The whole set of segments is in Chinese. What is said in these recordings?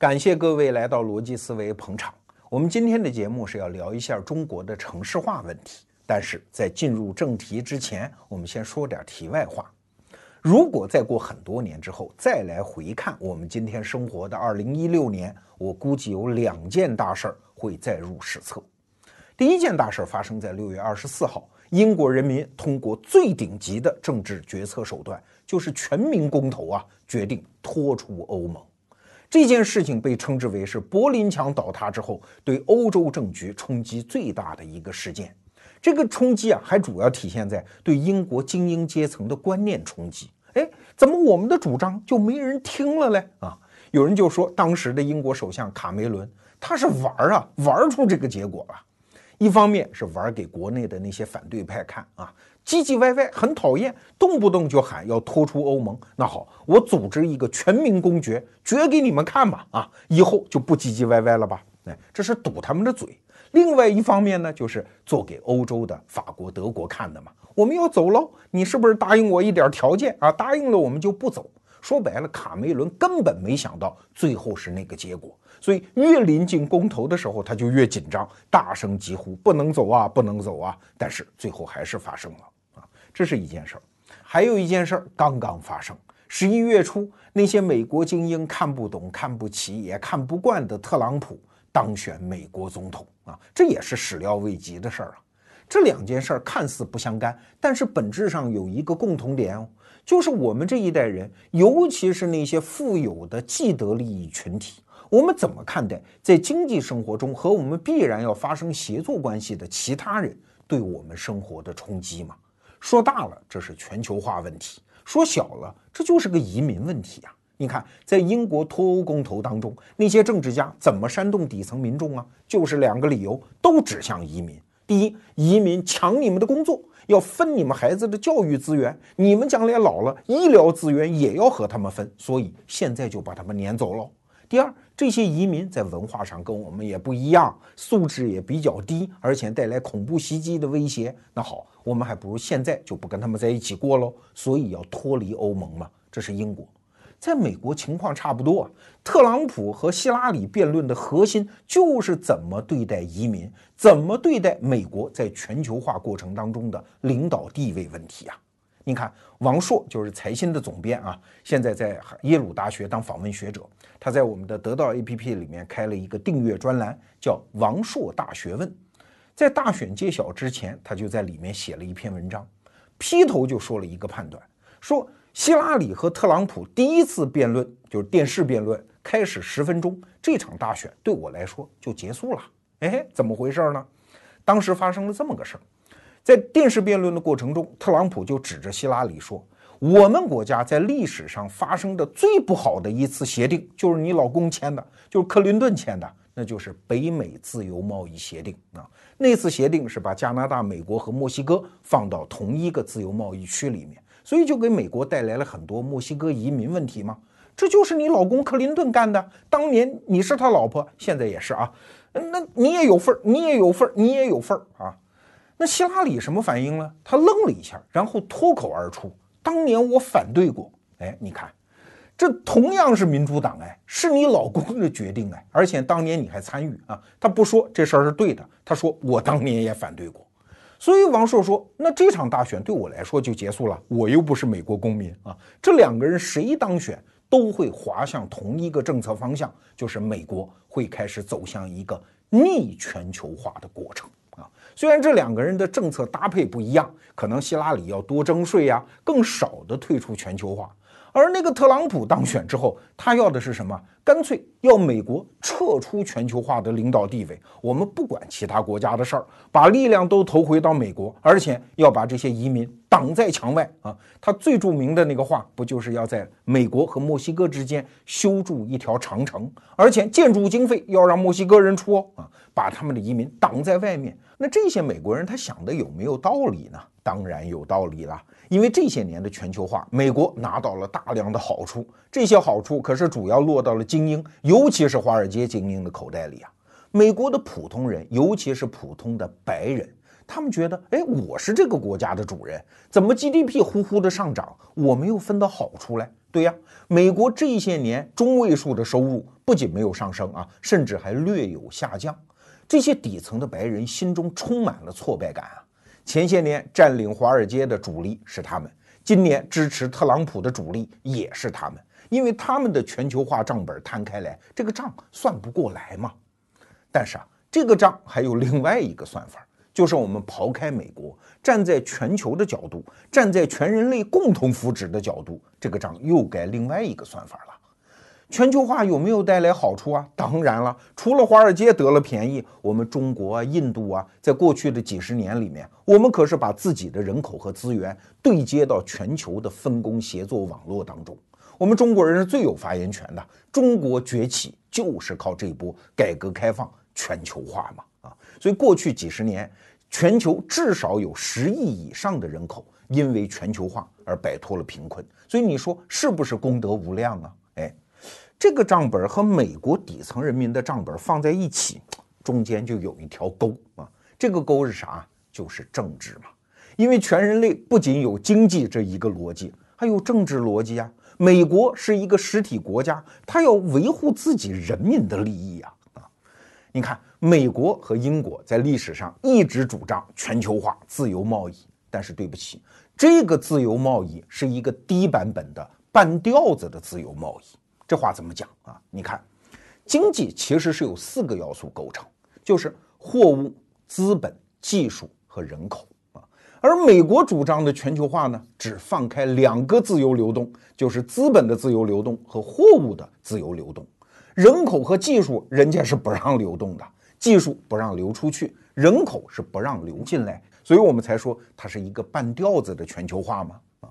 感谢各位来到逻辑思维捧场。我们今天的节目是要聊一下中国的城市化问题，但是在进入正题之前，我们先说点题外话。如果再过很多年之后再来回看我们今天生活的二零一六年，我估计有两件大事儿会载入史册。第一件大事儿发生在六月二十四号，英国人民通过最顶级的政治决策手段，就是全民公投啊，决定脱出欧盟。这件事情被称之为是柏林墙倒塌之后对欧洲政局冲击最大的一个事件。这个冲击啊，还主要体现在对英国精英阶层的观念冲击。哎，怎么我们的主张就没人听了嘞？啊，有人就说当时的英国首相卡梅伦他是玩儿啊，玩出这个结果了。一方面是玩给国内的那些反对派看啊。唧唧歪歪，很讨厌，动不动就喊要脱出欧盟。那好，我组织一个全民公决，决给你们看吧。啊，以后就不唧唧歪歪了吧？哎，这是堵他们的嘴。另外一方面呢，就是做给欧洲的法国、德国看的嘛。我们要走喽，你是不是答应我一点条件啊？答应了，我们就不走。说白了，卡梅伦根本没想到最后是那个结果，所以越临近公投的时候，他就越紧张，大声疾呼：“不能走啊，不能走啊！”但是最后还是发生了。这是一件事儿，还有一件事儿刚刚发生。十一月初，那些美国精英看不懂、看不起、也看不惯的特朗普当选美国总统啊，这也是始料未及的事儿啊。这两件事儿看似不相干，但是本质上有一个共同点哦，就是我们这一代人，尤其是那些富有的既得利益群体，我们怎么看待在经济生活中和我们必然要发生协作关系的其他人对我们生活的冲击嘛？说大了，这是全球化问题；说小了，这就是个移民问题啊！你看，在英国脱欧公投当中，那些政治家怎么煽动底层民众啊？就是两个理由，都指向移民。第一，移民抢你们的工作，要分你们孩子的教育资源，你们将来老了，医疗资源也要和他们分，所以现在就把他们撵走了。第二，这些移民在文化上跟我们也不一样，素质也比较低，而且带来恐怖袭击的威胁。那好，我们还不如现在就不跟他们在一起过喽。所以要脱离欧盟嘛。这是英国，在美国情况差不多啊。特朗普和希拉里辩论的核心就是怎么对待移民，怎么对待美国在全球化过程当中的领导地位问题啊。你看，王朔就是财新的总编啊，现在在耶鲁大学当访问学者。他在我们的得到 APP 里面开了一个订阅专栏，叫“王朔大学问”。在大选揭晓之前，他就在里面写了一篇文章，劈头就说了一个判断：说希拉里和特朗普第一次辩论，就是电视辩论，开始十分钟，这场大选对我来说就结束了。哎，怎么回事呢？当时发生了这么个事儿。在电视辩论的过程中，特朗普就指着希拉里说：“我们国家在历史上发生的最不好的一次协定，就是你老公签的，就是克林顿签的，那就是北美自由贸易协定啊。那次协定是把加拿大、美国和墨西哥放到同一个自由贸易区里面，所以就给美国带来了很多墨西哥移民问题嘛。这就是你老公克林顿干的，当年你是他老婆，现在也是啊。那你也有份儿，你也有份儿，你也有份儿啊。”那希拉里什么反应呢？他愣了一下，然后脱口而出：“当年我反对过。”哎，你看，这同样是民主党，哎，是你老公的决定，哎，而且当年你还参与啊。他不说这事儿是对的，他说我当年也反对过。所以王朔说：“那这场大选对我来说就结束了，我又不是美国公民啊。这两个人谁当选都会滑向同一个政策方向，就是美国会开始走向一个逆全球化的过程。”虽然这两个人的政策搭配不一样，可能希拉里要多征税呀，更少的退出全球化，而那个特朗普当选之后，他要的是什么？干脆要美国撤出全球化的领导地位，我们不管其他国家的事儿，把力量都投回到美国，而且要把这些移民挡在墙外啊！他最著名的那个话，不就是要在美国和墨西哥之间修筑一条长城，而且建筑经费要让墨西哥人出哦啊，把他们的移民挡在外面。那这些美国人他想的有没有道理呢？当然有道理了，因为这些年的全球化，美国拿到了大量的好处，这些好处可是主要落到了精英，尤其是华尔街精英的口袋里啊。美国的普通人，尤其是普通的白人，他们觉得，哎，我是这个国家的主人，怎么 GDP 呼呼的上涨，我没有分到好处来？对呀，美国这些年中位数的收入不仅没有上升啊，甚至还略有下降。这些底层的白人心中充满了挫败感啊。前些年占领华尔街的主力是他们，今年支持特朗普的主力也是他们，因为他们的全球化账本摊开来，这个账算不过来嘛。但是啊，这个账还有另外一个算法。就是我们刨开美国，站在全球的角度，站在全人类共同福祉的角度，这个账又该另外一个算法了。全球化有没有带来好处啊？当然了，除了华尔街得了便宜，我们中国啊、印度啊，在过去的几十年里面，我们可是把自己的人口和资源对接到全球的分工协作网络当中。我们中国人是最有发言权的。中国崛起就是靠这波改革开放全球化嘛啊！所以过去几十年。全球至少有十亿以上的人口因为全球化而摆脱了贫困，所以你说是不是功德无量啊？这个账本和美国底层人民的账本放在一起，中间就有一条沟啊。这个沟是啥？就是政治嘛。因为全人类不仅有经济这一个逻辑，还有政治逻辑啊。美国是一个实体国家，它要维护自己人民的利益啊啊！你看。美国和英国在历史上一直主张全球化、自由贸易，但是对不起，这个自由贸易是一个低版本的半吊子的自由贸易。这话怎么讲啊？你看，经济其实是由四个要素构成，就是货物、资本、技术和人口啊。而美国主张的全球化呢，只放开两个自由流动，就是资本的自由流动和货物的自由流动，人口和技术人家是不让流动的。技术不让流出去，人口是不让流进来，所以我们才说它是一个半吊子的全球化嘛。啊，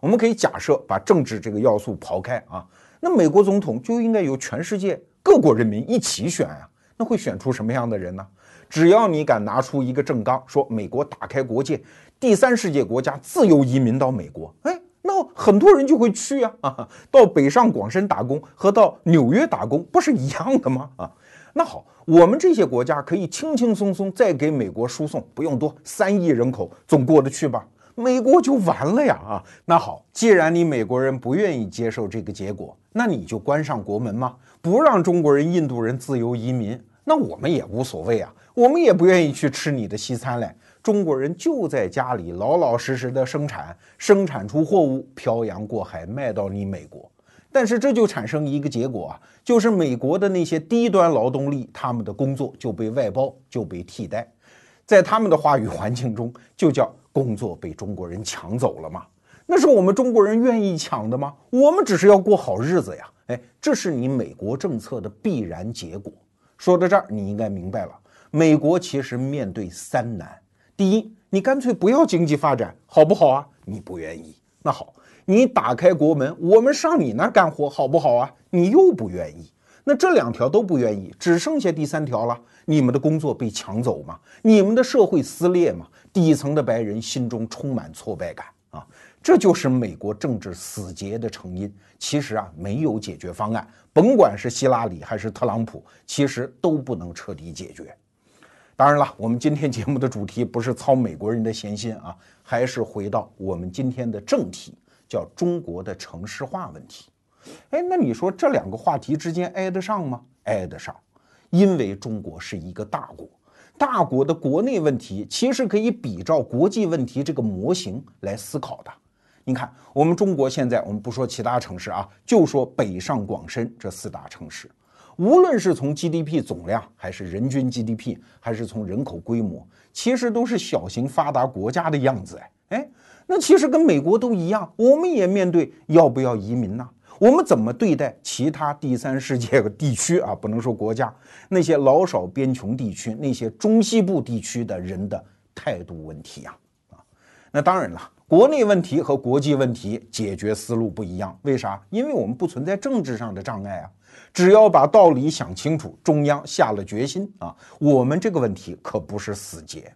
我们可以假设把政治这个要素刨开啊，那美国总统就应该由全世界各国人民一起选啊，那会选出什么样的人呢？只要你敢拿出一个政纲，说美国打开国界，第三世界国家自由移民到美国，哎，那很多人就会去啊，啊，到北上广深打工和到纽约打工不是一样的吗？啊。那好，我们这些国家可以轻轻松松再给美国输送，不用多，三亿人口总过得去吧？美国就完了呀！啊，那好，既然你美国人不愿意接受这个结果，那你就关上国门吗？不让中国人、印度人自由移民，那我们也无所谓啊，我们也不愿意去吃你的西餐嘞。中国人就在家里老老实实的生产，生产出货物，漂洋过海卖到你美国。但是这就产生一个结果啊，就是美国的那些低端劳动力，他们的工作就被外包，就被替代，在他们的话语环境中，就叫工作被中国人抢走了嘛？那是我们中国人愿意抢的吗？我们只是要过好日子呀！哎，这是你美国政策的必然结果。说到这儿，你应该明白了，美国其实面对三难：第一，你干脆不要经济发展，好不好啊？你不愿意，那好。你打开国门，我们上你那儿干活好不好啊？你又不愿意，那这两条都不愿意，只剩下第三条了。你们的工作被抢走吗？你们的社会撕裂吗？底层的白人心中充满挫败感啊！这就是美国政治死结的成因。其实啊，没有解决方案，甭管是希拉里还是特朗普，其实都不能彻底解决。当然了，我们今天节目的主题不是操美国人的闲心啊，还是回到我们今天的正题。叫中国的城市化问题，哎，那你说这两个话题之间挨得上吗？挨得上，因为中国是一个大国，大国的国内问题其实可以比照国际问题这个模型来思考的。你看，我们中国现在，我们不说其他城市啊，就说北上广深这四大城市，无论是从 GDP 总量，还是人均 GDP，还是从人口规模，其实都是小型发达国家的样子，哎，哎。那其实跟美国都一样，我们也面对要不要移民呢？我们怎么对待其他第三世界的地区啊？不能说国家，那些老少边穷地区，那些中西部地区的人的态度问题呀？啊，那当然了，国内问题和国际问题解决思路不一样。为啥？因为我们不存在政治上的障碍啊，只要把道理想清楚，中央下了决心啊，我们这个问题可不是死结。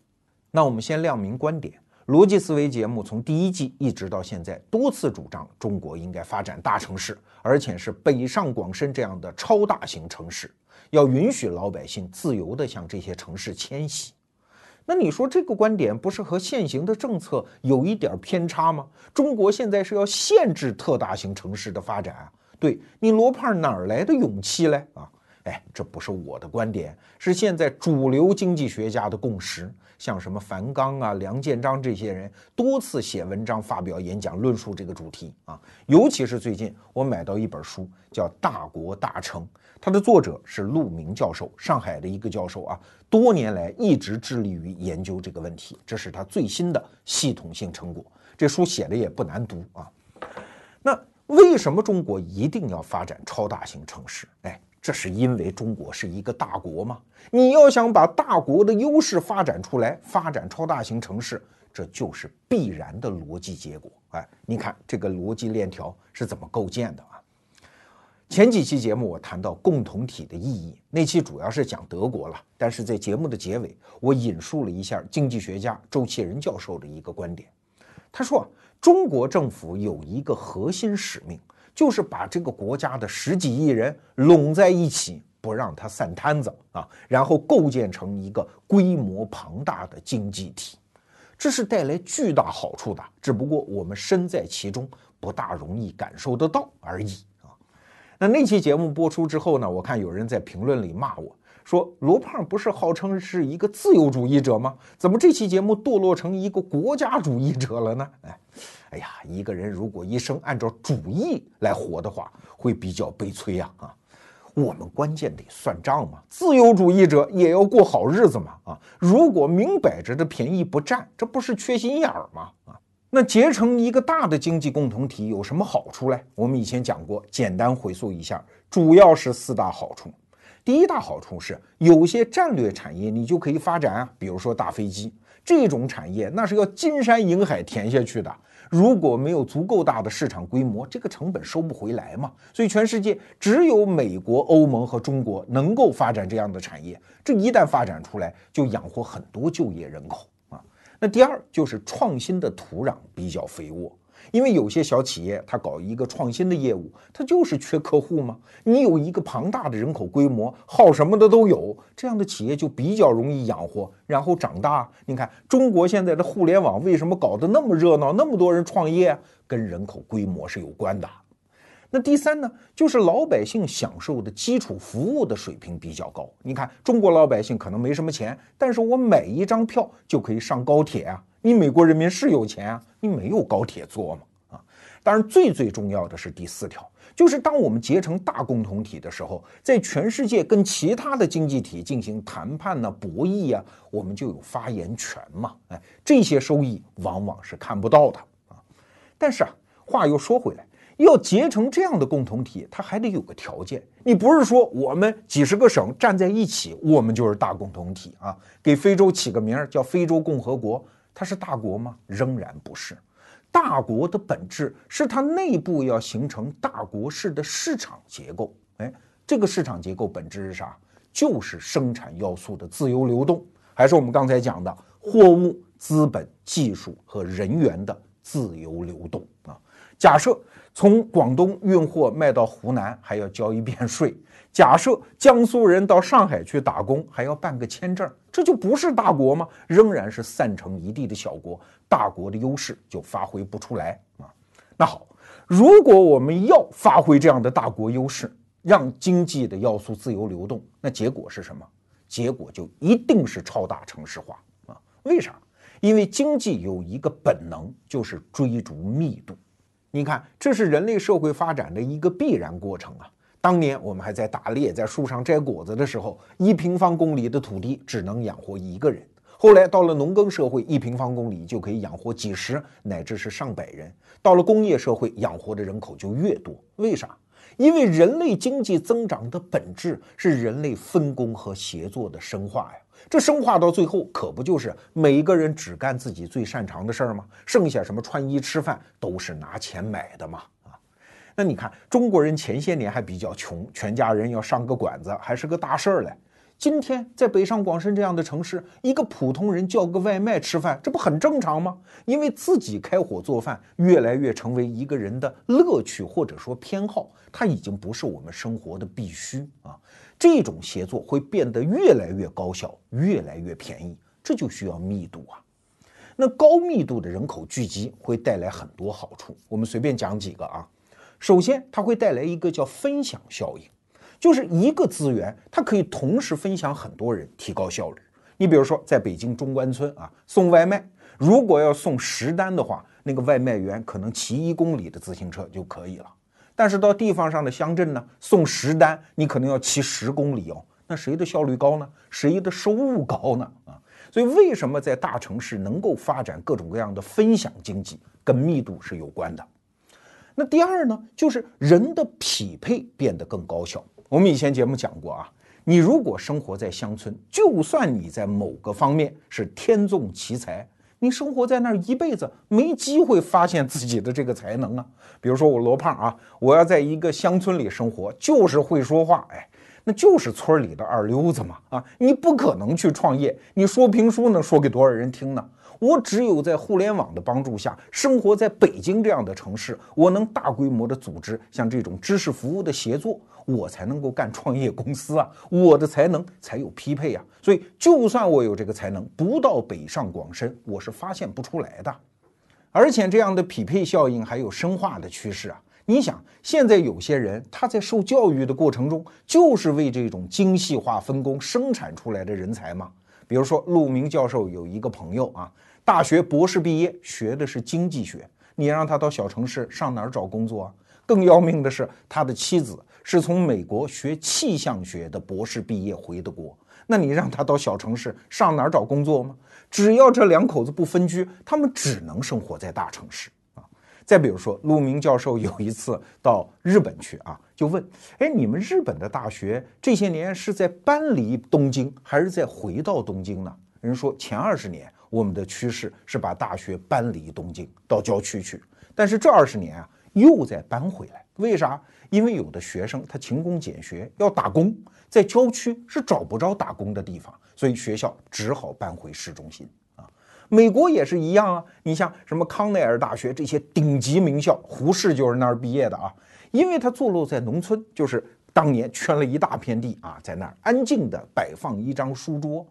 那我们先亮明观点。逻辑思维节目从第一季一直到现在，多次主张中国应该发展大城市，而且是北上广深这样的超大型城市，要允许老百姓自由地向这些城市迁徙。那你说这个观点不是和现行的政策有一点偏差吗？中国现在是要限制特大型城市的发展啊？对你罗胖哪来的勇气嘞？啊，哎，这不是我的观点，是现在主流经济学家的共识。像什么樊纲啊、梁建章这些人多次写文章、发表演讲，论述这个主题啊。尤其是最近我买到一本书，叫《大国大成》，它的作者是陆明教授，上海的一个教授啊，多年来一直致力于研究这个问题，这是他最新的系统性成果。这书写的也不难读啊。那为什么中国一定要发展超大型城市？哎。这是因为中国是一个大国吗？你要想把大国的优势发展出来，发展超大型城市，这就是必然的逻辑结果。哎，你看这个逻辑链条是怎么构建的啊？前几期节目我谈到共同体的意义，那期主要是讲德国了。但是在节目的结尾，我引述了一下经济学家周其仁教授的一个观点，他说，中国政府有一个核心使命。就是把这个国家的十几亿人拢在一起，不让他散摊子啊，然后构建成一个规模庞大的经济体，这是带来巨大好处的。只不过我们身在其中，不大容易感受得到而已啊。那那期节目播出之后呢，我看有人在评论里骂我说：“罗胖不是号称是一个自由主义者吗？怎么这期节目堕落成一个国家主义者了呢？”哎。哎呀，一个人如果一生按照主义来活的话，会比较悲催呀！啊，我们关键得算账嘛。自由主义者也要过好日子嘛！啊，如果明摆着的便宜不占，这不是缺心眼儿吗？啊，那结成一个大的经济共同体有什么好处嘞？我们以前讲过，简单回溯一下，主要是四大好处。第一大好处是，有些战略产业你就可以发展啊，比如说大飞机这种产业，那是要金山银海填下去的。如果没有足够大的市场规模，这个成本收不回来嘛。所以全世界只有美国、欧盟和中国能够发展这样的产业。这一旦发展出来，就养活很多就业人口啊。那第二就是创新的土壤比较肥沃。因为有些小企业，它搞一个创新的业务，它就是缺客户嘛。你有一个庞大的人口规模，好什么的都有，这样的企业就比较容易养活，然后长大。你看中国现在的互联网为什么搞得那么热闹，那么多人创业，跟人口规模是有关的。那第三呢，就是老百姓享受的基础服务的水平比较高。你看中国老百姓可能没什么钱，但是我买一张票就可以上高铁啊。你美国人民是有钱啊，你没有高铁坐嘛？啊，当然最最重要的是第四条，就是当我们结成大共同体的时候，在全世界跟其他的经济体进行谈判呢、博弈啊，我们就有发言权嘛。哎，这些收益往往是看不到的啊。但是啊，话又说回来，要结成这样的共同体，它还得有个条件。你不是说我们几十个省站在一起，我们就是大共同体啊？给非洲起个名儿叫非洲共和国。它是大国吗？仍然不是。大国的本质是它内部要形成大国式的市场结构。哎，这个市场结构本质是啥？就是生产要素的自由流动，还是我们刚才讲的货物、资本、技术和人员的自由流动啊？假设从广东运货卖到湖南还要交一遍税。假设江苏人到上海去打工还要办个签证，这就不是大国吗？仍然是散成一地的小国，大国的优势就发挥不出来啊。那好，如果我们要发挥这样的大国优势，让经济的要素自由流动，那结果是什么？结果就一定是超大城市化啊。为啥？因为经济有一个本能，就是追逐密度。你看，这是人类社会发展的一个必然过程啊。当年我们还在打猎，在树上摘果子的时候，一平方公里的土地只能养活一个人。后来到了农耕社会，一平方公里就可以养活几十乃至是上百人。到了工业社会，养活的人口就越多。为啥？因为人类经济增长的本质是人类分工和协作的深化呀。这深化到最后，可不就是每一个人只干自己最擅长的事儿吗？剩下什么穿衣吃饭都是拿钱买的嘛。啊那你看，中国人前些年还比较穷，全家人要上个馆子还是个大事儿嘞。今天在北上广深这样的城市，一个普通人叫个外卖吃饭，这不很正常吗？因为自己开火做饭，越来越成为一个人的乐趣或者说偏好，它已经不是我们生活的必须啊。这种协作会变得越来越高效，越来越便宜，这就需要密度啊。那高密度的人口聚集会带来很多好处，我们随便讲几个啊。首先，它会带来一个叫分享效应，就是一个资源，它可以同时分享很多人，提高效率。你比如说，在北京中关村啊，送外卖，如果要送十单的话，那个外卖员可能骑一公里的自行车就可以了。但是到地方上的乡镇呢，送十单，你可能要骑十公里哦。那谁的效率高呢？谁的收入高呢？啊？所以，为什么在大城市能够发展各种各样的分享经济，跟密度是有关的。那第二呢，就是人的匹配变得更高效。我们以前节目讲过啊，你如果生活在乡村，就算你在某个方面是天纵奇才，你生活在那儿一辈子没机会发现自己的这个才能啊。比如说我罗胖啊，我要在一个乡村里生活，就是会说话，哎。那就是村里的二流子嘛，啊，你不可能去创业，你说评书呢说给多少人听呢？我只有在互联网的帮助下，生活在北京这样的城市，我能大规模的组织像这种知识服务的协作，我才能够干创业公司啊，我的才能才有匹配呀。所以，就算我有这个才能，不到北上广深，我是发现不出来的。而且，这样的匹配效应还有深化的趋势啊。你想，现在有些人他在受教育的过程中，就是为这种精细化分工生产出来的人才吗？比如说，陆明教授有一个朋友啊，大学博士毕业，学的是经济学。你让他到小城市上哪儿找工作啊？更要命的是，他的妻子是从美国学气象学的博士毕业回的国。那你让他到小城市上哪儿找工作吗？只要这两口子不分居，他们只能生活在大城市。再比如说，陆明教授有一次到日本去啊，就问：哎，你们日本的大学这些年是在搬离东京，还是在回到东京呢？人说前二十年我们的趋势是把大学搬离东京到郊区去，但是这二十年啊又在搬回来。为啥？因为有的学生他勤工俭学要打工，在郊区是找不着打工的地方，所以学校只好搬回市中心。美国也是一样啊，你像什么康奈尔大学这些顶级名校，胡适就是那儿毕业的啊。因为他坐落在农村，就是当年圈了一大片地啊，在那儿安静地摆放一张书桌。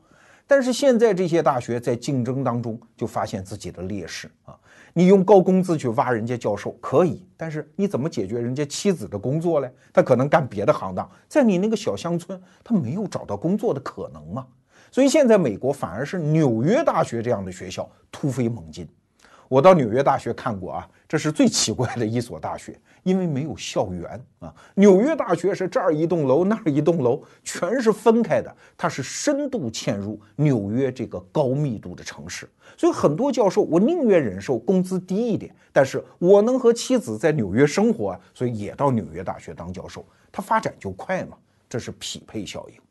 但是现在这些大学在竞争当中就发现自己的劣势啊。你用高工资去挖人家教授可以，但是你怎么解决人家妻子的工作嘞？他可能干别的行当，在你那个小乡村，他没有找到工作的可能吗？所以现在美国反而是纽约大学这样的学校突飞猛进。我到纽约大学看过啊，这是最奇怪的一所大学，因为没有校园啊。纽约大学是这儿一栋楼那儿一栋楼，全是分开的，它是深度嵌入纽约这个高密度的城市。所以很多教授，我宁愿忍受工资低一点，但是我能和妻子在纽约生活啊，所以也到纽约大学当教授，它发展就快嘛。这是匹配效应。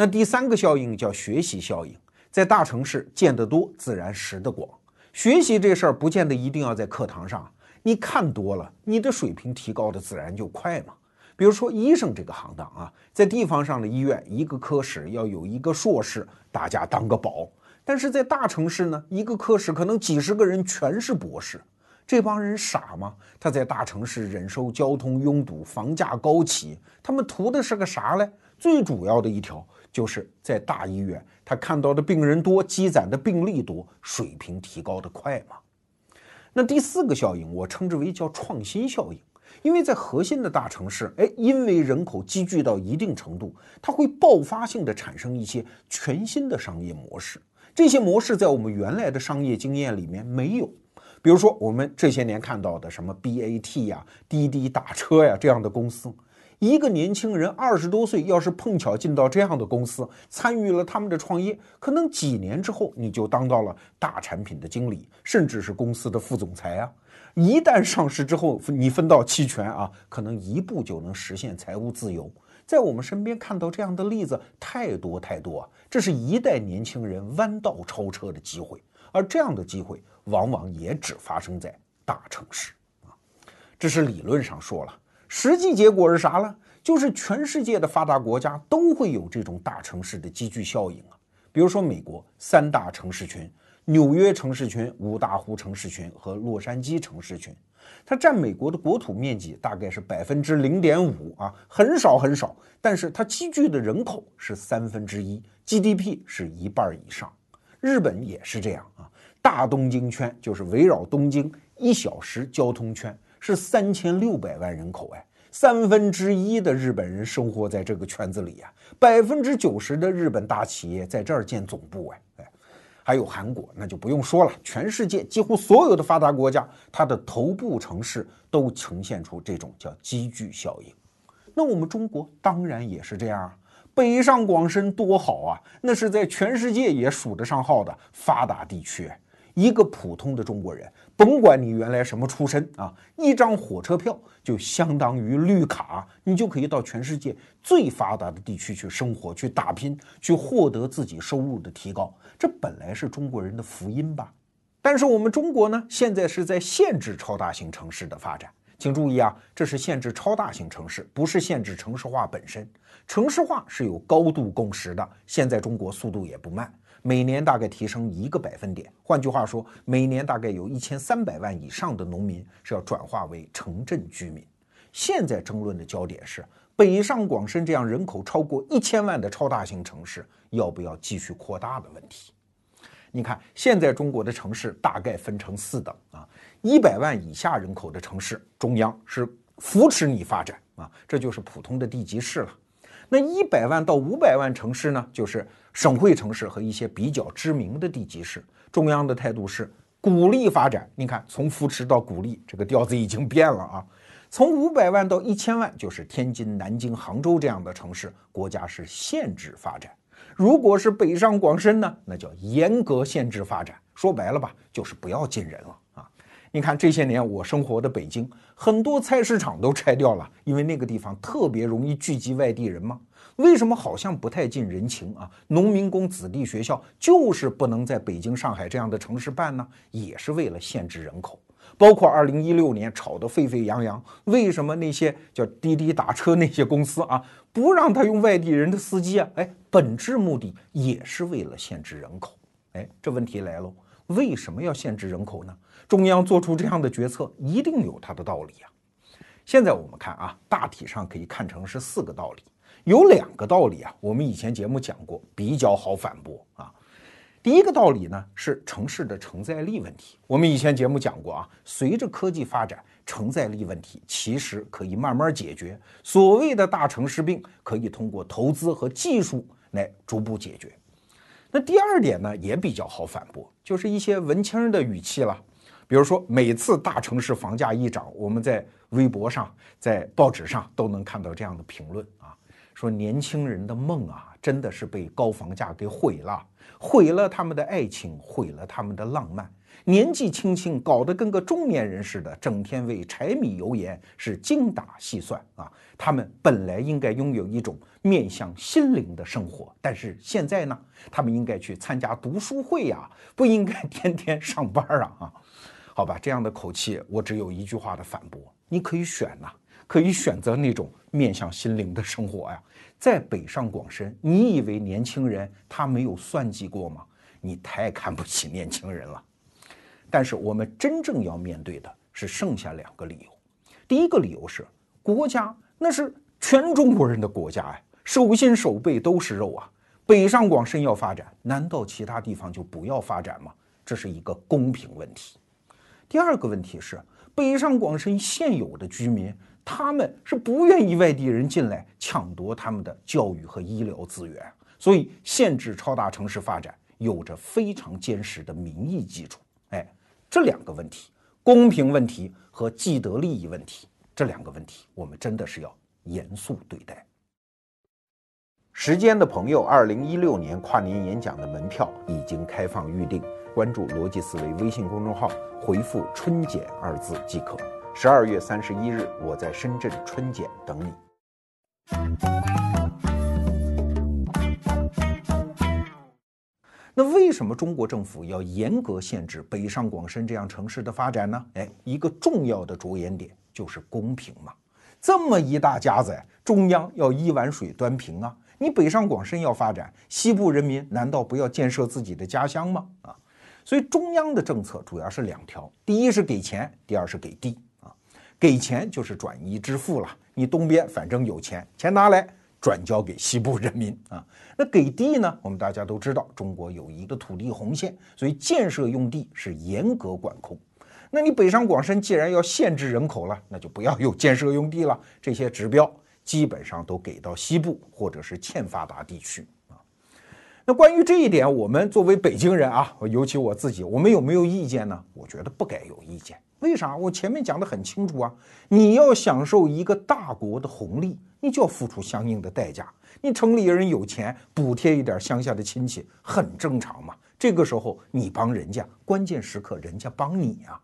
那第三个效应叫学习效应，在大城市见得多，自然识得广。学习这事儿不见得一定要在课堂上，你看多了，你的水平提高的自然就快嘛。比如说医生这个行当啊，在地方上的医院，一个科室要有一个硕士，大家当个宝；但是在大城市呢，一个科室可能几十个人全是博士，这帮人傻吗？他在大城市忍受交通拥堵、房价高企，他们图的是个啥嘞？最主要的一条。就是在大医院，他看到的病人多，积攒的病例多，水平提高的快嘛。那第四个效应，我称之为叫创新效应，因为在核心的大城市，哎，因为人口积聚到一定程度，它会爆发性的产生一些全新的商业模式。这些模式在我们原来的商业经验里面没有，比如说我们这些年看到的什么 BAT 呀、滴滴打车呀这样的公司。一个年轻人二十多岁，要是碰巧进到这样的公司，参与了他们的创业，可能几年之后你就当到了大产品的经理，甚至是公司的副总裁啊！一旦上市之后，你分到期权啊，可能一步就能实现财务自由。在我们身边看到这样的例子太多太多啊！这是一代年轻人弯道超车的机会，而这样的机会往往也只发生在大城市啊！这是理论上说了。实际结果是啥呢？就是全世界的发达国家都会有这种大城市的集聚效应啊。比如说美国三大城市群：纽约城市群、五大湖城市群和洛杉矶城市群。它占美国的国土面积大概是百分之零点五啊，很少很少。但是它积聚的人口是三分之一，GDP 是一半以上。日本也是这样啊。大东京圈就是围绕东京一小时交通圈，是三千六百万人口哎，三分之一的日本人生活在这个圈子里呀，百分之九十的日本大企业在这儿建总部哎哎，还有韩国那就不用说了，全世界几乎所有的发达国家，它的头部城市都呈现出这种叫积聚效应。那我们中国当然也是这样啊，北上广深多好啊，那是在全世界也数得上号的发达地区。一个普通的中国人，甭管你原来什么出身啊，一张火车票就相当于绿卡，你就可以到全世界最发达的地区去生活、去打拼、去获得自己收入的提高。这本来是中国人的福音吧？但是我们中国呢，现在是在限制超大型城市的发展。请注意啊，这是限制超大型城市，不是限制城市化本身。城市化是有高度共识的，现在中国速度也不慢，每年大概提升一个百分点。换句话说，每年大概有一千三百万以上的农民是要转化为城镇居民。现在争论的焦点是北上广深这样人口超过一千万的超大型城市要不要继续扩大的问题。你看，现在中国的城市大概分成四等啊。一百万以下人口的城市，中央是扶持你发展啊，这就是普通的地级市了。那一百万到五百万城市呢，就是省会城市和一些比较知名的地级市，中央的态度是鼓励发展。你看，从扶持到鼓励，这个调子已经变了啊。从五百万到一千万，就是天津、南京、杭州这样的城市，国家是限制发展。如果是北上广深呢，那叫严格限制发展。说白了吧，就是不要进人了啊。你看这些年我生活的北京，很多菜市场都拆掉了，因为那个地方特别容易聚集外地人吗？为什么好像不太近人情啊？农民工子弟学校就是不能在北京、上海这样的城市办呢？也是为了限制人口。包括二零一六年吵得沸沸扬扬，为什么那些叫滴滴打车那些公司啊，不让他用外地人的司机啊？哎，本质目的也是为了限制人口。哎，这问题来喽，为什么要限制人口呢？中央做出这样的决策，一定有它的道理啊。现在我们看啊，大体上可以看成是四个道理，有两个道理啊，我们以前节目讲过，比较好反驳啊。第一个道理呢是城市的承载力问题，我们以前节目讲过啊，随着科技发展，承载力问题其实可以慢慢解决。所谓的大城市病，可以通过投资和技术来逐步解决。那第二点呢也比较好反驳，就是一些文青的语气了。比如说，每次大城市房价一涨，我们在微博上、在报纸上都能看到这样的评论啊，说年轻人的梦啊，真的是被高房价给毁了，毁了他们的爱情，毁了他们的浪漫。年纪轻轻，搞得跟个中年人似的，整天为柴米油盐是精打细算啊。他们本来应该拥有一种面向心灵的生活，但是现在呢，他们应该去参加读书会呀，不应该天天上班啊啊。好吧，这样的口气，我只有一句话的反驳：你可以选呐，可以选择那种面向心灵的生活呀。在北上广深，你以为年轻人他没有算计过吗？你太看不起年轻人了。但是我们真正要面对的是剩下两个理由。第一个理由是，国家那是全中国人的国家呀，手心手背都是肉啊。北上广深要发展，难道其他地方就不要发展吗？这是一个公平问题。第二个问题是，北上广深现有的居民，他们是不愿意外地人进来抢夺他们的教育和医疗资源，所以限制超大城市发展有着非常坚实的民意基础。哎，这两个问题，公平问题和既得利益问题，这两个问题，我们真的是要严肃对待。时间的朋友，二零一六年跨年演讲的门票已经开放预定。关注逻辑思维微信公众号，回复“春茧”二字即可。十二月三十一日，我在深圳春茧等你。那为什么中国政府要严格限制北上广深这样城市的发展呢？哎，一个重要的着眼点就是公平嘛。这么一大家子，中央要一碗水端平啊。你北上广深要发展，西部人民难道不要建设自己的家乡吗？啊？所以中央的政策主要是两条，第一是给钱，第二是给地啊。给钱就是转移支付了，你东边反正有钱，钱拿来转交给西部人民啊。那给地呢？我们大家都知道，中国有一个土地红线，所以建设用地是严格管控。那你北上广深既然要限制人口了，那就不要有建设用地了。这些指标基本上都给到西部或者是欠发达地区。那关于这一点，我们作为北京人啊，尤其我自己，我们有没有意见呢？我觉得不该有意见。为啥？我前面讲的很清楚啊，你要享受一个大国的红利，你就要付出相应的代价。你城里人有钱，补贴一点乡下的亲戚，很正常嘛。这个时候你帮人家，关键时刻人家帮你呀。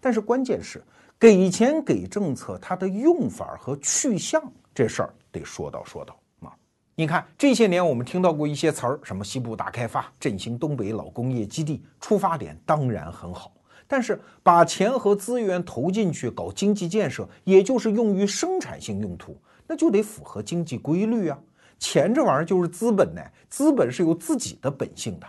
但是关键是给钱给政策，它的用法和去向这事儿得说道说道！你看这些年我们听到过一些词儿，什么西部大开发、振兴东北老工业基地，出发点当然很好，但是把钱和资源投进去搞经济建设，也就是用于生产性用途，那就得符合经济规律啊！钱这玩意儿就是资本呢，资本是有自己的本性的。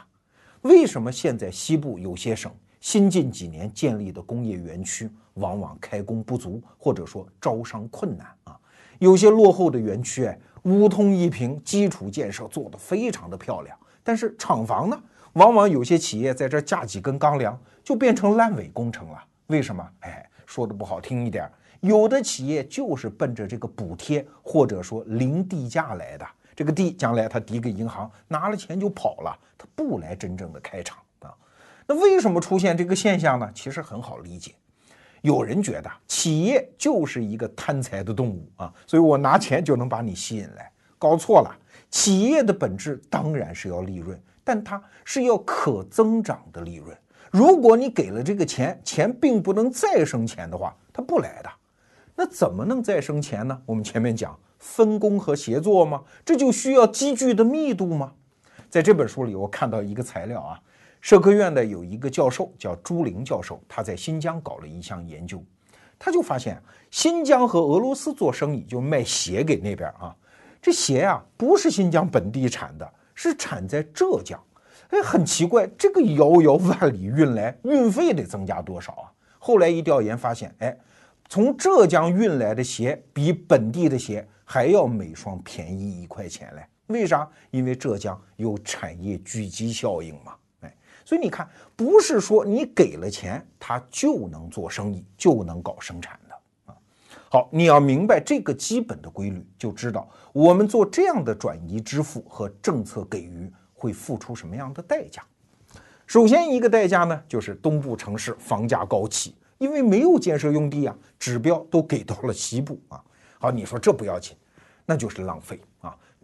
为什么现在西部有些省？新近几年建立的工业园区，往往开工不足，或者说招商困难啊。有些落后的园区，哎，五通一平，基础建设做得非常的漂亮，但是厂房呢，往往有些企业在这架几根钢梁，就变成烂尾工程了。为什么？哎，说的不好听一点，有的企业就是奔着这个补贴或者说零地价来的，这个地将来他抵给银行，拿了钱就跑了，他不来真正的开厂啊。那为什么出现这个现象呢？其实很好理解，有人觉得企业就是一个贪财的动物啊，所以我拿钱就能把你吸引来，搞错了。企业的本质当然是要利润，但它是要可增长的利润。如果你给了这个钱，钱并不能再生钱的话，它不来的。那怎么能再生钱呢？我们前面讲分工和协作吗？这就需要积聚的密度吗？在这本书里，我看到一个材料啊。社科院的有一个教授叫朱玲教授，他在新疆搞了一项研究，他就发现新疆和俄罗斯做生意，就卖鞋给那边啊，这鞋啊不是新疆本地产的，是产在浙江。哎，很奇怪，这个遥遥万里运来，运费得增加多少啊？后来一调研发现，哎，从浙江运来的鞋比本地的鞋还要每双便宜一块钱嘞。为啥？因为浙江有产业聚集效应嘛。所以你看，不是说你给了钱，他就能做生意，就能搞生产的啊。好，你要明白这个基本的规律，就知道我们做这样的转移支付和政策给予会付出什么样的代价。首先一个代价呢，就是东部城市房价高企，因为没有建设用地啊，指标都给到了西部啊。好，你说这不要紧，那就是浪费。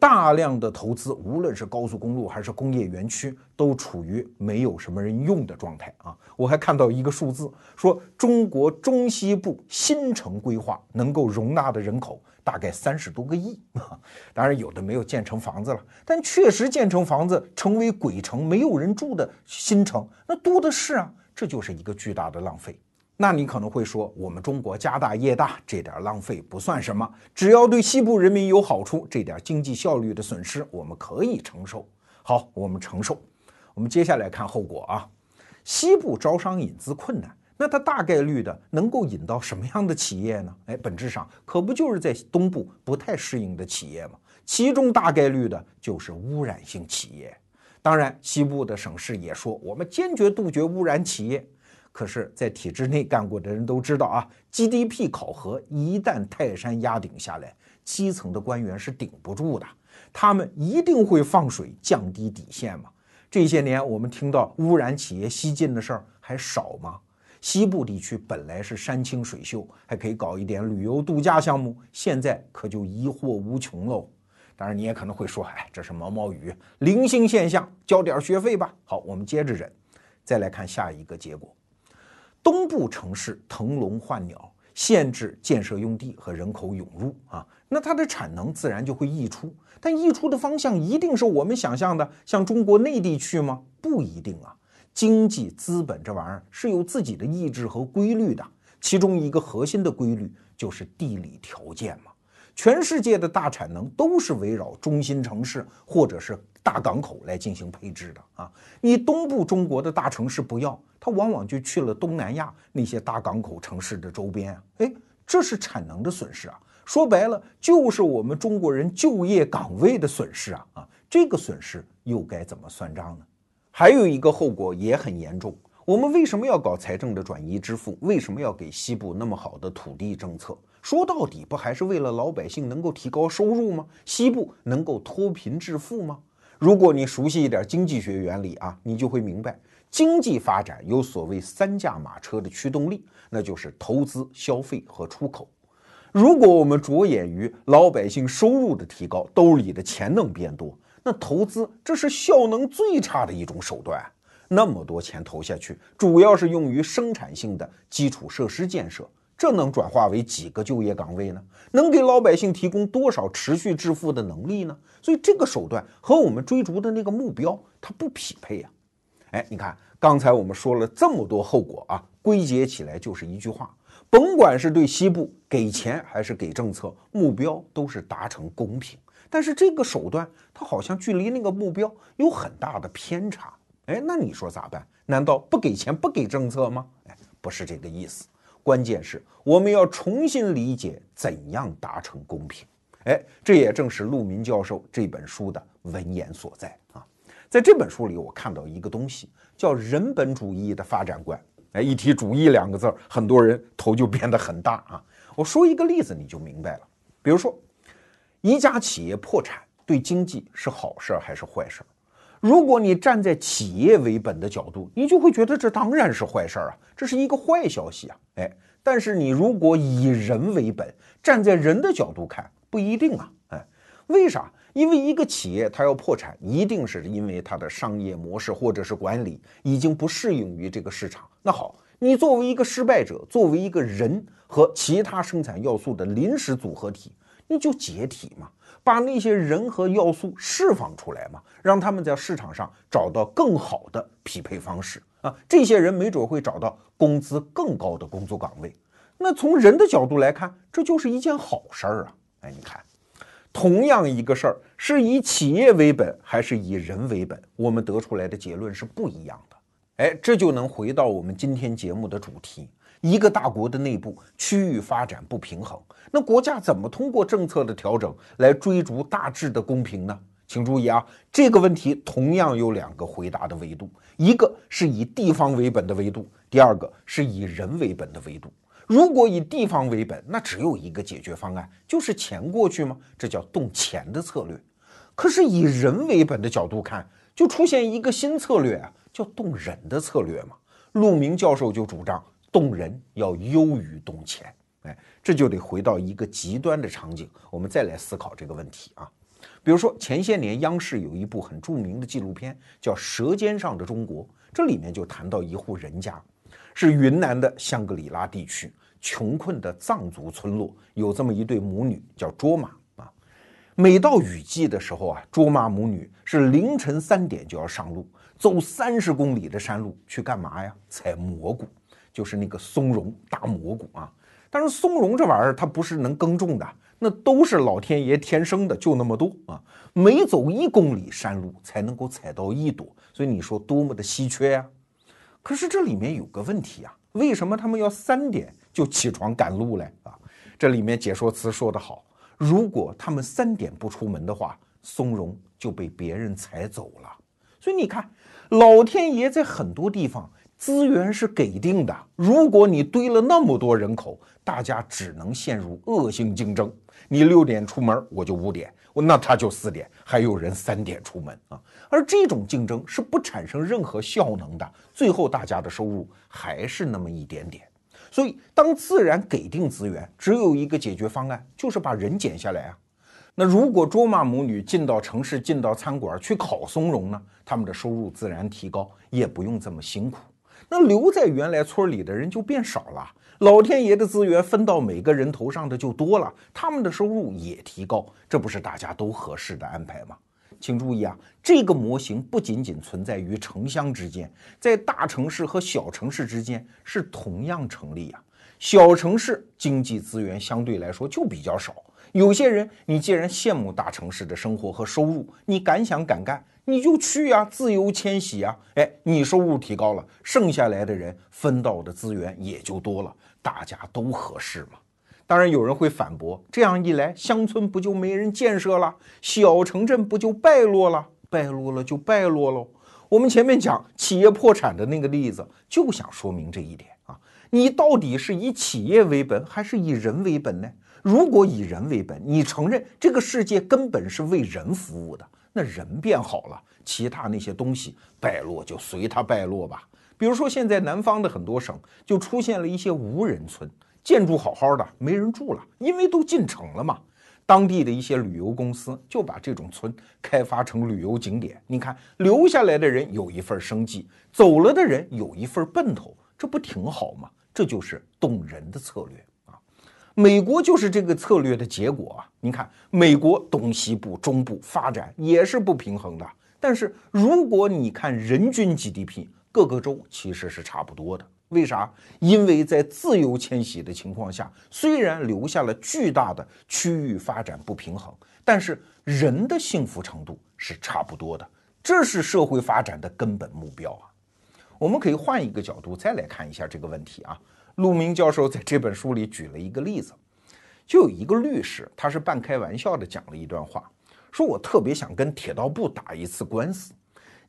大量的投资，无论是高速公路还是工业园区，都处于没有什么人用的状态啊！我还看到一个数字，说中国中西部新城规划能够容纳的人口大概三十多个亿啊！当然有的没有建成房子了，但确实建成房子成为鬼城，没有人住的新城，那多的是啊！这就是一个巨大的浪费。那你可能会说，我们中国家大业大，这点浪费不算什么，只要对西部人民有好处，这点经济效率的损失我们可以承受。好，我们承受。我们接下来看后果啊。西部招商引资困难，那它大概率的能够引到什么样的企业呢？哎，本质上可不就是在东部不太适应的企业吗？其中大概率的就是污染性企业。当然，西部的省市也说，我们坚决杜绝污染企业。可是，在体制内干过的人都知道啊，GDP 考核一旦泰山压顶下来，基层的官员是顶不住的，他们一定会放水降低底线嘛。这些年我们听到污染企业西进的事儿还少吗？西部地区本来是山清水秀，还可以搞一点旅游度假项目，现在可就疑惑无穷喽。当然，你也可能会说，哎，这是毛毛雨，零星现象，交点学费吧。好，我们接着忍，再来看下一个结果。东部城市腾笼换鸟，限制建设用地和人口涌入啊，那它的产能自然就会溢出。但溢出的方向一定是我们想象的像中国内地去吗？不一定啊。经济资本这玩意儿是有自己的意志和规律的，其中一个核心的规律就是地理条件嘛。全世界的大产能都是围绕中心城市或者是大港口来进行配置的啊。你东部中国的大城市不要。它往往就去了东南亚那些大港口城市的周边啊，哎，这是产能的损失啊。说白了就是我们中国人就业岗位的损失啊啊！这个损失又该怎么算账呢？还有一个后果也很严重。我们为什么要搞财政的转移支付？为什么要给西部那么好的土地政策？说到底，不还是为了老百姓能够提高收入吗？西部能够脱贫致富吗？如果你熟悉一点经济学原理啊，你就会明白，经济发展有所谓三驾马车的驱动力，那就是投资、消费和出口。如果我们着眼于老百姓收入的提高，兜里的钱能变多，那投资这是效能最差的一种手段。那么多钱投下去，主要是用于生产性的基础设施建设，这能转化为几个就业岗位呢？能给老百姓提供多少持续致富的能力呢？所以这个手段和我们追逐的那个目标它不匹配呀。哎，你看刚才我们说了这么多后果啊，归结起来就是一句话：甭管是对西部给钱还是给政策，目标都是达成公平。但是这个手段它好像距离那个目标有很大的偏差。哎，那你说咋办？难道不给钱不给政策吗？哎，不是这个意思。关键是我们要重新理解怎样达成公平。哎，这也正是陆明教授这本书的文言所在啊。在这本书里，我看到一个东西叫人本主义的发展观。哎，一提“主义”两个字儿，很多人头就变得很大啊。我说一个例子，你就明白了。比如说，一家企业破产，对经济是好事儿还是坏事儿？如果你站在企业为本的角度，你就会觉得这当然是坏事儿啊，这是一个坏消息啊。哎，但是你如果以人为本，站在人的角度看，不一定啊。哎，为啥？因为一个企业它要破产，一定是因为它的商业模式或者是管理已经不适应于这个市场。那好，你作为一个失败者，作为一个人和其他生产要素的临时组合体，你就解体嘛。把那些人和要素释放出来嘛，让他们在市场上找到更好的匹配方式啊！这些人没准会找到工资更高的工作岗位。那从人的角度来看，这就是一件好事儿啊！哎，你看，同样一个事儿是以企业为本还是以人为本，我们得出来的结论是不一样的。哎，这就能回到我们今天节目的主题。一个大国的内部区域发展不平衡，那国家怎么通过政策的调整来追逐大致的公平呢？请注意啊，这个问题同样有两个回答的维度，一个是以地方为本的维度，第二个是以人为本的维度。如果以地方为本，那只有一个解决方案，就是钱过去吗？这叫动钱的策略。可是以人为本的角度看，就出现一个新策略啊，叫动人的策略嘛。陆明教授就主张。动人要优于动钱，哎，这就得回到一个极端的场景，我们再来思考这个问题啊。比如说前些年央视有一部很著名的纪录片，叫《舌尖上的中国》，这里面就谈到一户人家，是云南的香格里拉地区穷困的藏族村落，有这么一对母女叫卓玛啊。每到雨季的时候啊，卓玛母女是凌晨三点就要上路，走三十公里的山路去干嘛呀？采蘑菇。就是那个松茸大蘑菇啊，但是松茸这玩意儿它不是能耕种的，那都是老天爷天生的，就那么多啊。每走一公里山路才能够采到一朵，所以你说多么的稀缺呀？可是这里面有个问题啊，为什么他们要三点就起床赶路嘞？啊，这里面解说词说得好，如果他们三点不出门的话，松茸就被别人采走了。所以你看，老天爷在很多地方。资源是给定的，如果你堆了那么多人口，大家只能陷入恶性竞争。你六点出门，我就五点，我那他就四点，还有人三点出门啊。而这种竞争是不产生任何效能的，最后大家的收入还是那么一点点。所以，当自然给定资源，只有一个解决方案，就是把人减下来啊。那如果卓玛母女进到城市，进到餐馆去烤松茸呢？他们的收入自然提高，也不用这么辛苦。那留在原来村里的人就变少了，老天爷的资源分到每个人头上的就多了，他们的收入也提高，这不是大家都合适的安排吗？请注意啊，这个模型不仅仅存在于城乡之间，在大城市和小城市之间是同样成立呀。小城市经济资源相对来说就比较少，有些人你既然羡慕大城市的生活和收入，你敢想敢干。你就去呀，自由迁徙呀，哎，你收入提高了，剩下来的人分到的资源也就多了，大家都合适嘛。当然有人会反驳，这样一来，乡村不就没人建设了，小城镇不就败落了？败落了就败落喽。我们前面讲企业破产的那个例子，就想说明这一点啊。你到底是以企业为本，还是以人为本呢？如果以人为本，你承认这个世界根本是为人服务的，那人变好了，其他那些东西败落就随它败落吧。比如说现在南方的很多省就出现了一些无人村，建筑好好的没人住了，因为都进城了嘛。当地的一些旅游公司就把这种村开发成旅游景点。你看，留下来的人有一份生计，走了的人有一份奔头，这不挺好吗？这就是动人的策略。美国就是这个策略的结果啊！你看，美国东西部、中部发展也是不平衡的。但是如果你看人均 GDP，各个州其实是差不多的。为啥？因为在自由迁徙的情况下，虽然留下了巨大的区域发展不平衡，但是人的幸福程度是差不多的。这是社会发展的根本目标啊！我们可以换一个角度再来看一下这个问题啊。陆明教授在这本书里举了一个例子，就有一个律师，他是半开玩笑的讲了一段话，说我特别想跟铁道部打一次官司。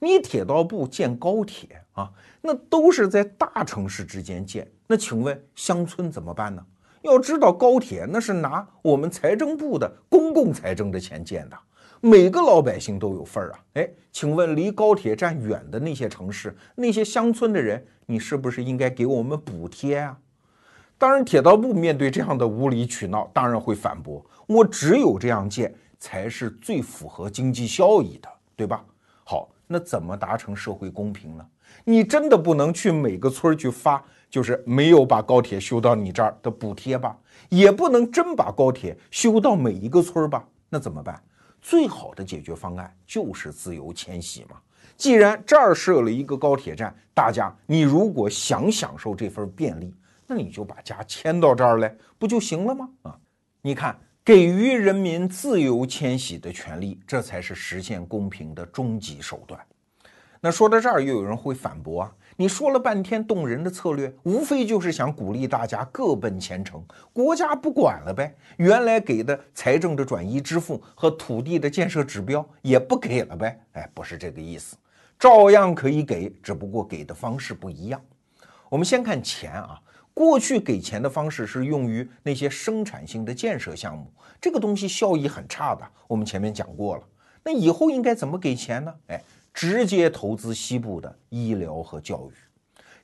你铁道部建高铁啊，那都是在大城市之间建，那请问乡村怎么办呢？要知道高铁那是拿我们财政部的公共财政的钱建的。每个老百姓都有份儿啊！哎，请问离高铁站远的那些城市、那些乡村的人，你是不是应该给我们补贴啊？当然，铁道部面对这样的无理取闹，当然会反驳：我只有这样建才是最符合经济效益的，对吧？好，那怎么达成社会公平呢？你真的不能去每个村去发，就是没有把高铁修到你这儿的补贴吧？也不能真把高铁修到每一个村吧？那怎么办？最好的解决方案就是自由迁徙嘛。既然这儿设了一个高铁站，大家你如果想享受这份便利，那你就把家迁到这儿来，不就行了吗？啊，你看，给予人民自由迁徙的权利，这才是实现公平的终极手段。那说到这儿，又有人会反驳啊。你说了半天动人的策略，无非就是想鼓励大家各奔前程，国家不管了呗。原来给的财政的转移支付和土地的建设指标也不给了呗。哎，不是这个意思，照样可以给，只不过给的方式不一样。我们先看钱啊，过去给钱的方式是用于那些生产性的建设项目，这个东西效益很差的，我们前面讲过了。那以后应该怎么给钱呢？哎。直接投资西部的医疗和教育，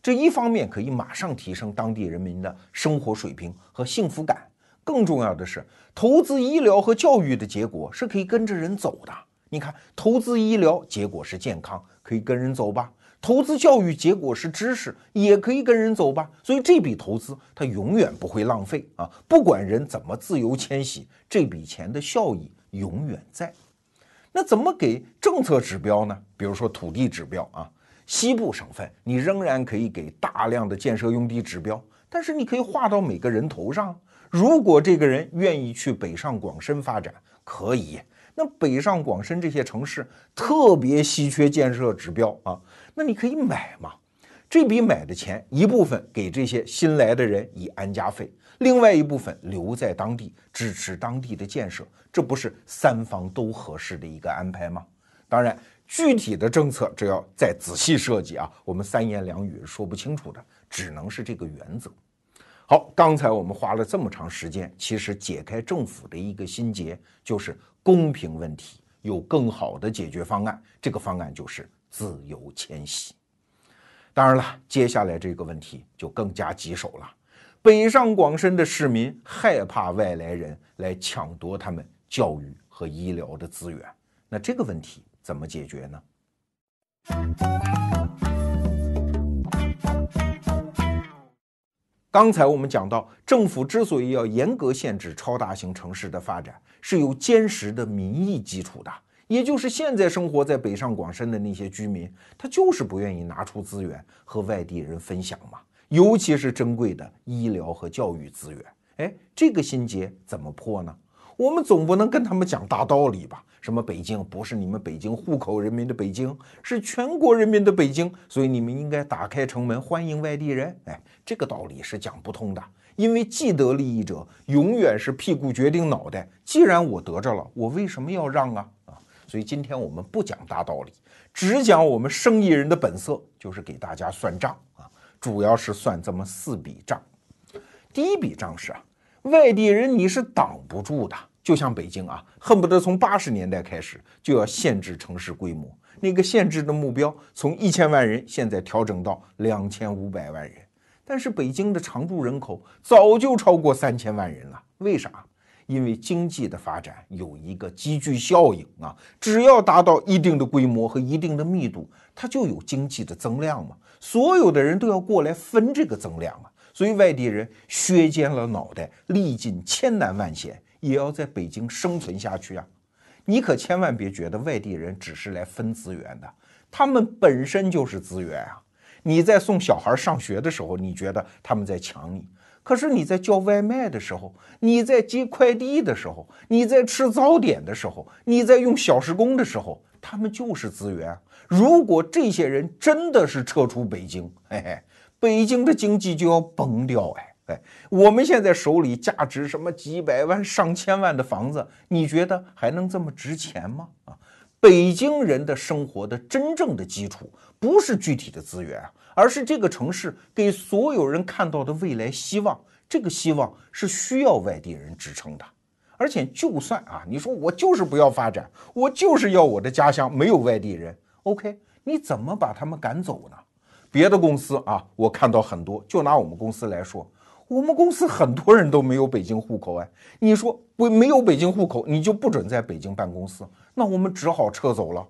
这一方面可以马上提升当地人民的生活水平和幸福感。更重要的是，投资医疗和教育的结果是可以跟着人走的。你看，投资医疗结果是健康，可以跟人走吧；投资教育结果是知识，也可以跟人走吧。所以这笔投资它永远不会浪费啊！不管人怎么自由迁徙，这笔钱的效益永远在。那怎么给政策指标呢？比如说土地指标啊，西部省份你仍然可以给大量的建设用地指标，但是你可以划到每个人头上。如果这个人愿意去北上广深发展，可以。那北上广深这些城市特别稀缺建设指标啊，那你可以买嘛。这笔买的钱一部分给这些新来的人以安家费。另外一部分留在当地支持当地的建设，这不是三方都合适的一个安排吗？当然，具体的政策这要再仔细设计啊，我们三言两语说不清楚的，只能是这个原则。好，刚才我们花了这么长时间，其实解开政府的一个心结，就是公平问题有更好的解决方案，这个方案就是自由迁徙。当然了，接下来这个问题就更加棘手了。北上广深的市民害怕外来人来抢夺他们教育和医疗的资源，那这个问题怎么解决呢？刚才我们讲到，政府之所以要严格限制超大型城市的发展，是有坚实的民意基础的，也就是现在生活在北上广深的那些居民，他就是不愿意拿出资源和外地人分享嘛。尤其是珍贵的医疗和教育资源，哎，这个心结怎么破呢？我们总不能跟他们讲大道理吧？什么北京不是你们北京户口人民的北京，是全国人民的北京，所以你们应该打开城门欢迎外地人。哎，这个道理是讲不通的，因为既得利益者永远是屁股决定脑袋。既然我得着了，我为什么要让啊？啊，所以今天我们不讲大道理，只讲我们生意人的本色，就是给大家算账啊，主要是算这么四笔账。第一笔账是啊，外地人你是挡不住的，就像北京啊，恨不得从八十年代开始就要限制城市规模。那个限制的目标从一千万人现在调整到两千五百万人，但是北京的常住人口早就超过三千万人了。为啥？因为经济的发展有一个积聚效应啊，只要达到一定的规模和一定的密度，它就有经济的增量嘛。所有的人都要过来分这个增量啊，所以外地人削尖了脑袋，历尽千难万险，也要在北京生存下去啊。你可千万别觉得外地人只是来分资源的，他们本身就是资源啊！你在送小孩上学的时候，你觉得他们在抢你；可是你在叫外卖的时候，你在接快递的时候，你在吃早点的时候，你在用小时工的时候，他们就是资源。如果这些人真的是撤出北京，嘿嘿，北京的经济就要崩掉哎。我们现在手里价值什么几百万、上千万的房子，你觉得还能这么值钱吗？啊，北京人的生活的真正的基础不是具体的资源，而是这个城市给所有人看到的未来希望。这个希望是需要外地人支撑的。而且，就算啊，你说我就是不要发展，我就是要我的家乡没有外地人，OK，你怎么把他们赶走呢？别的公司啊，我看到很多，就拿我们公司来说。我们公司很多人都没有北京户口哎，你说不没有北京户口，你就不准在北京办公司，那我们只好撤走了。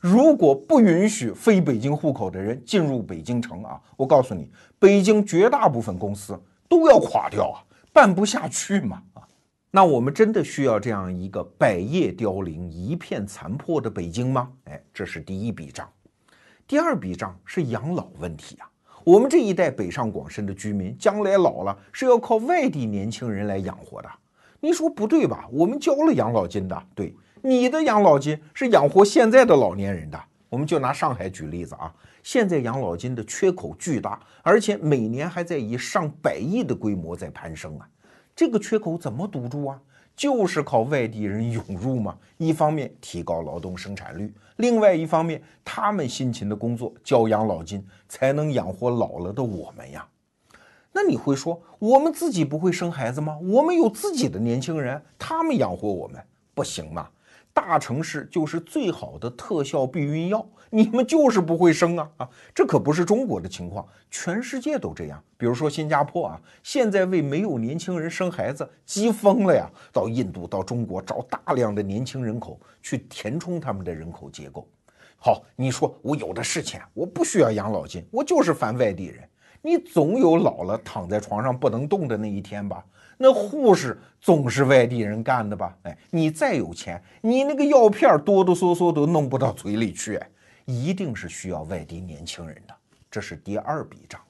如果不允许非北京户口的人进入北京城啊，我告诉你，北京绝大部分公司都要垮掉啊，办不下去嘛啊。那我们真的需要这样一个百业凋零、一片残破的北京吗？哎，这是第一笔账。第二笔账是养老问题啊。我们这一代北上广深的居民，将来老了是要靠外地年轻人来养活的。你说不对吧？我们交了养老金的，对，你的养老金是养活现在的老年人的。我们就拿上海举例子啊，现在养老金的缺口巨大，而且每年还在以上百亿的规模在攀升啊。这个缺口怎么堵住啊？就是靠外地人涌入嘛。一方面提高劳动生产率。另外一方面，他们辛勤的工作交养老金，才能养活老了的我们呀。那你会说，我们自己不会生孩子吗？我们有自己的年轻人，他们养活我们不行吗？大城市就是最好的特效避孕药，你们就是不会生啊啊！这可不是中国的情况，全世界都这样。比如说新加坡啊，现在为没有年轻人生孩子急疯了呀，到印度、到中国找大量的年轻人口去填充他们的人口结构。好，你说我有的是钱，我不需要养老金，我就是烦外地人。你总有老了躺在床上不能动的那一天吧？那护士总是外地人干的吧？哎，你再有钱，你那个药片哆哆嗦嗦都弄不到嘴里去，一定是需要外地年轻人的。这是第二笔账。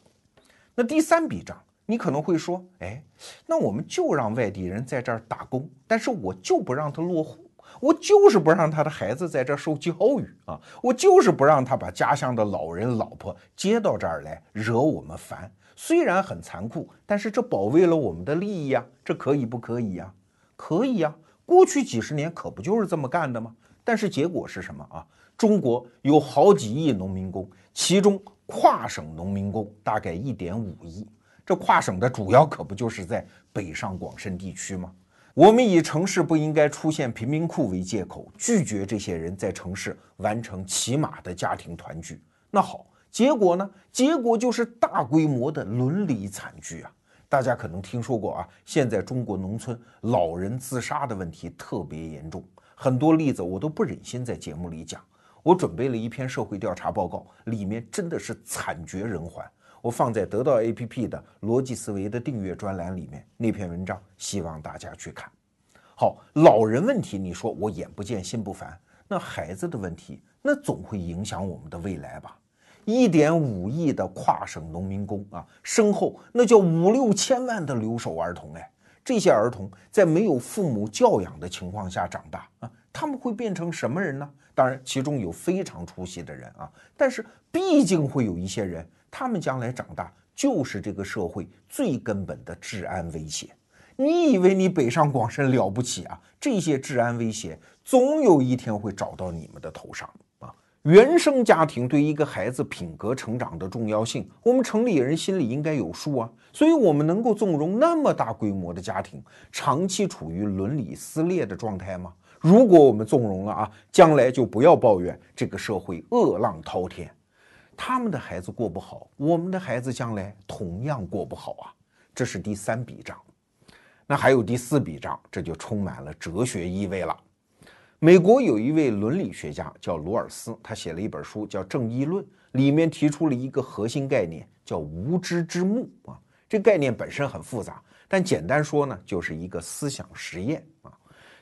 那第三笔账，你可能会说，哎，那我们就让外地人在这儿打工，但是我就不让他落户，我就是不让他的孩子在这受教育啊，我就是不让他把家乡的老人老婆接到这儿来惹我们烦。虽然很残酷，但是这保卫了我们的利益呀，这可以不可以呀？可以呀，过去几十年可不就是这么干的吗？但是结果是什么啊？中国有好几亿农民工，其中跨省农民工大概一点五亿，这跨省的主要可不就是在北上广深地区吗？我们以城市不应该出现贫民窟为借口，拒绝这些人在城市完成起码的家庭团聚。那好。结果呢？结果就是大规模的伦理惨剧啊！大家可能听说过啊，现在中国农村老人自杀的问题特别严重，很多例子我都不忍心在节目里讲。我准备了一篇社会调查报告，里面真的是惨绝人寰。我放在得到 APP 的逻辑思维的订阅专栏里面，那篇文章希望大家去看。好，老人问题，你说我眼不见心不烦，那孩子的问题，那总会影响我们的未来吧？一点五亿的跨省农民工啊，身后那叫五六千万的留守儿童哎，这些儿童在没有父母教养的情况下长大啊，他们会变成什么人呢？当然，其中有非常出息的人啊，但是毕竟会有一些人，他们将来长大就是这个社会最根本的治安威胁。你以为你北上广深了不起啊？这些治安威胁总有一天会找到你们的头上！原生家庭对一个孩子品格成长的重要性，我们城里人心里应该有数啊。所以，我们能够纵容那么大规模的家庭长期处于伦理撕裂的状态吗？如果我们纵容了啊，将来就不要抱怨这个社会恶浪滔天。他们的孩子过不好，我们的孩子将来同样过不好啊！这是第三笔账。那还有第四笔账，这就充满了哲学意味了。美国有一位伦理学家叫罗尔斯，他写了一本书叫《正义论》，里面提出了一个核心概念，叫“无知之幕”啊。这概念本身很复杂，但简单说呢，就是一个思想实验啊。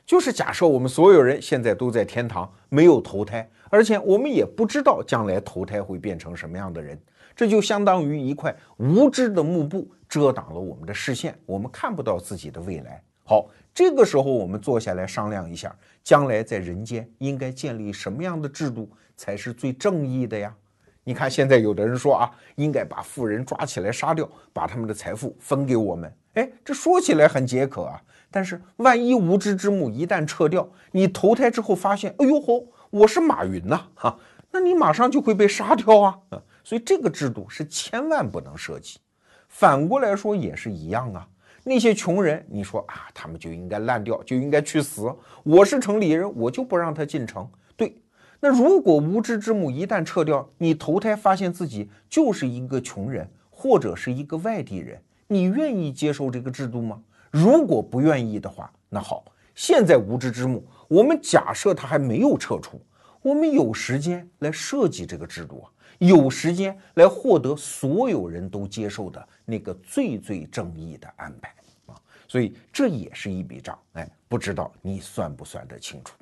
就是假设我们所有人现在都在天堂，没有投胎，而且我们也不知道将来投胎会变成什么样的人。这就相当于一块无知的幕布遮挡了我们的视线，我们看不到自己的未来。好，这个时候我们坐下来商量一下，将来在人间应该建立什么样的制度才是最正义的呀？你看，现在有的人说啊，应该把富人抓起来杀掉，把他们的财富分给我们。哎，这说起来很解渴啊，但是万一无知之幕一旦撤掉，你投胎之后发现，哎呦吼，我是马云呐，哈，那你马上就会被杀掉啊。所以这个制度是千万不能涉及。反过来说也是一样啊。那些穷人，你说啊，他们就应该烂掉，就应该去死。我是城里人，我就不让他进城。对，那如果无知之幕一旦撤掉，你投胎发现自己就是一个穷人，或者是一个外地人，你愿意接受这个制度吗？如果不愿意的话，那好，现在无知之幕，我们假设它还没有撤除，我们有时间来设计这个制度啊。有时间来获得所有人都接受的那个最最正义的安排啊，所以这也是一笔账，哎，不知道你算不算得清楚？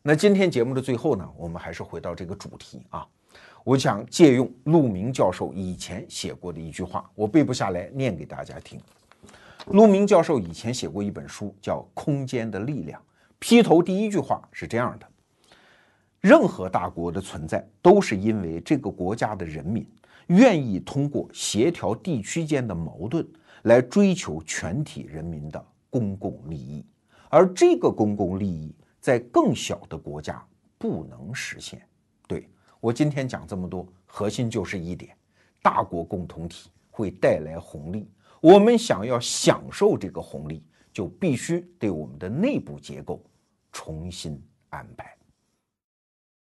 那今天节目的最后呢，我们还是回到这个主题啊，我想借用陆明教授以前写过的一句话，我背不下来，念给大家听。陆明教授以前写过一本书叫《空间的力量》，劈头第一句话是这样的。任何大国的存在，都是因为这个国家的人民愿意通过协调地区间的矛盾，来追求全体人民的公共利益。而这个公共利益，在更小的国家不能实现。对我今天讲这么多，核心就是一点：大国共同体会带来红利。我们想要享受这个红利，就必须对我们的内部结构重新安排。